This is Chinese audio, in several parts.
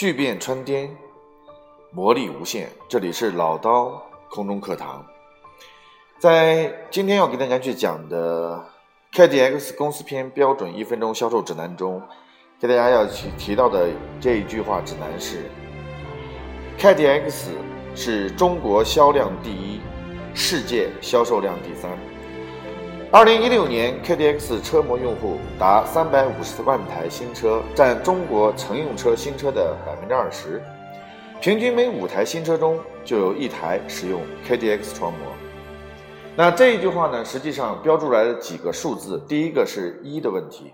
巨变穿天，魔力无限。这里是老刀空中课堂。在今天要给大家去讲的 KDX 公司篇标准一分钟销售指南中，给大家要提提到的这一句话指南是：KDX 是中国销量第一，世界销售量第三。二零一六年，KDX 车模用户达三百五十万台新车，占中国乘用车新车的百分之二十，平均每五台新车中就有一台使用 KDX 窗模。那这一句话呢，实际上标注来了几个数字，第一个是一的问题，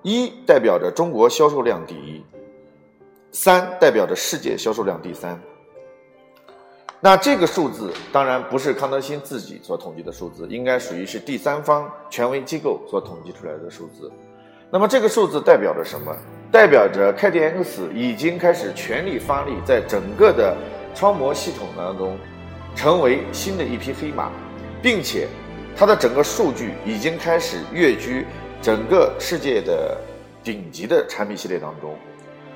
一代表着中国销售量第一，三代表着世界销售量第三。那这个数字当然不是康德新自己所统计的数字，应该属于是第三方权威机构所统计出来的数字。那么这个数字代表着什么？代表着 KDX 已经开始全力发力，在整个的超模系统当中，成为新的一匹黑马，并且它的整个数据已经开始跃居整个世界的顶级的产品系列当中，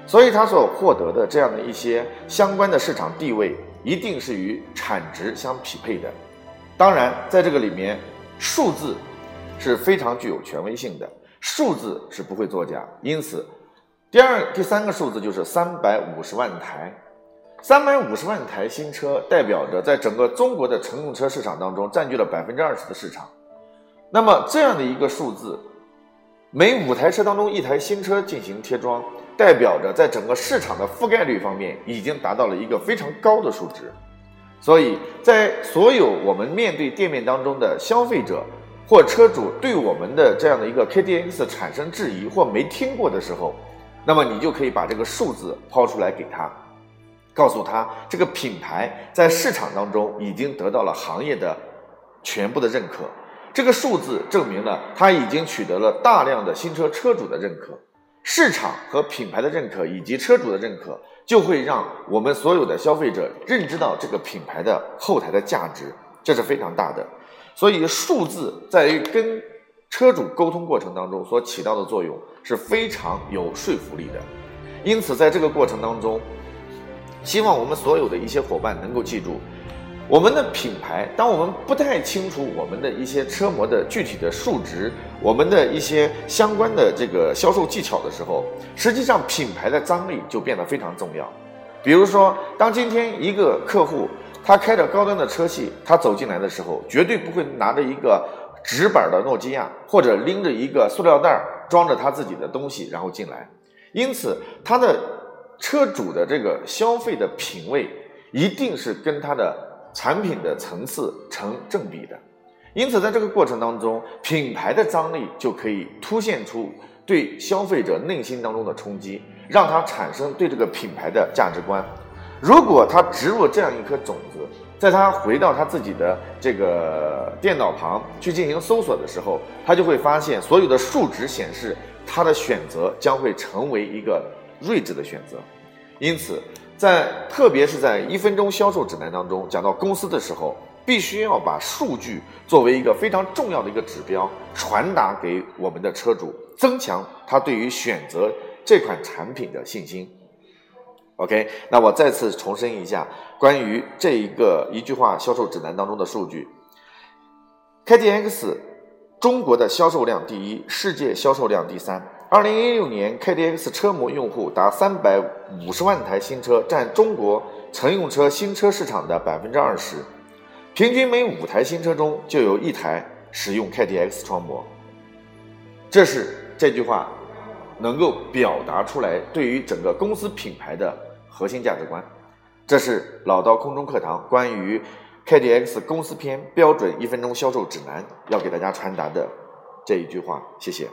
所以它所获得的这样的一些相关的市场地位。一定是与产值相匹配的，当然，在这个里面，数字是非常具有权威性的，数字是不会作假。因此，第二、第三个数字就是三百五十万台，三百五十万台新车代表着在整个中国的乘用车市场当中占据了百分之二十的市场。那么这样的一个数字，每五台车当中一台新车进行贴装。代表着在整个市场的覆盖率方面已经达到了一个非常高的数值，所以在所有我们面对店面当中的消费者或车主对我们的这样的一个 KDX 产生质疑或没听过的时候，那么你就可以把这个数字抛出来给他，告诉他这个品牌在市场当中已经得到了行业的全部的认可，这个数字证明了他已经取得了大量的新车车主的认可。市场和品牌的认可以及车主的认可，就会让我们所有的消费者认知到这个品牌的后台的价值，这是非常大的。所以数字在于跟车主沟通过程当中所起到的作用是非常有说服力的。因此，在这个过程当中，希望我们所有的一些伙伴能够记住。我们的品牌，当我们不太清楚我们的一些车模的具体的数值，我们的一些相关的这个销售技巧的时候，实际上品牌的张力就变得非常重要。比如说，当今天一个客户他开着高端的车系，他走进来的时候，绝对不会拿着一个纸板的诺基亚，或者拎着一个塑料袋装着他自己的东西然后进来。因此，他的车主的这个消费的品味一定是跟他的。产品的层次成正比的，因此在这个过程当中，品牌的张力就可以凸显出对消费者内心当中的冲击，让他产生对这个品牌的价值观。如果他植入这样一颗种子，在他回到他自己的这个电脑旁去进行搜索的时候，他就会发现所有的数值显示他的选择将会成为一个睿智的选择。因此。在特别是在一分钟销售指南当中讲到公司的时候，必须要把数据作为一个非常重要的一个指标传达给我们的车主，增强他对于选择这款产品的信心。OK，那我再次重申一下关于这一个一句话销售指南当中的数据：KDX 中国的销售量第一，世界销售量第三。二零一六年，KDX 车模用户达三百五十万台新车，占中国乘用车新车市场的百分之二十，平均每五台新车中就有一台使用 KDX 窗模。这是这句话能够表达出来对于整个公司品牌的核心价值观。这是老刀空中课堂关于 KDX 公司篇标准一分钟销售指南要给大家传达的这一句话。谢谢。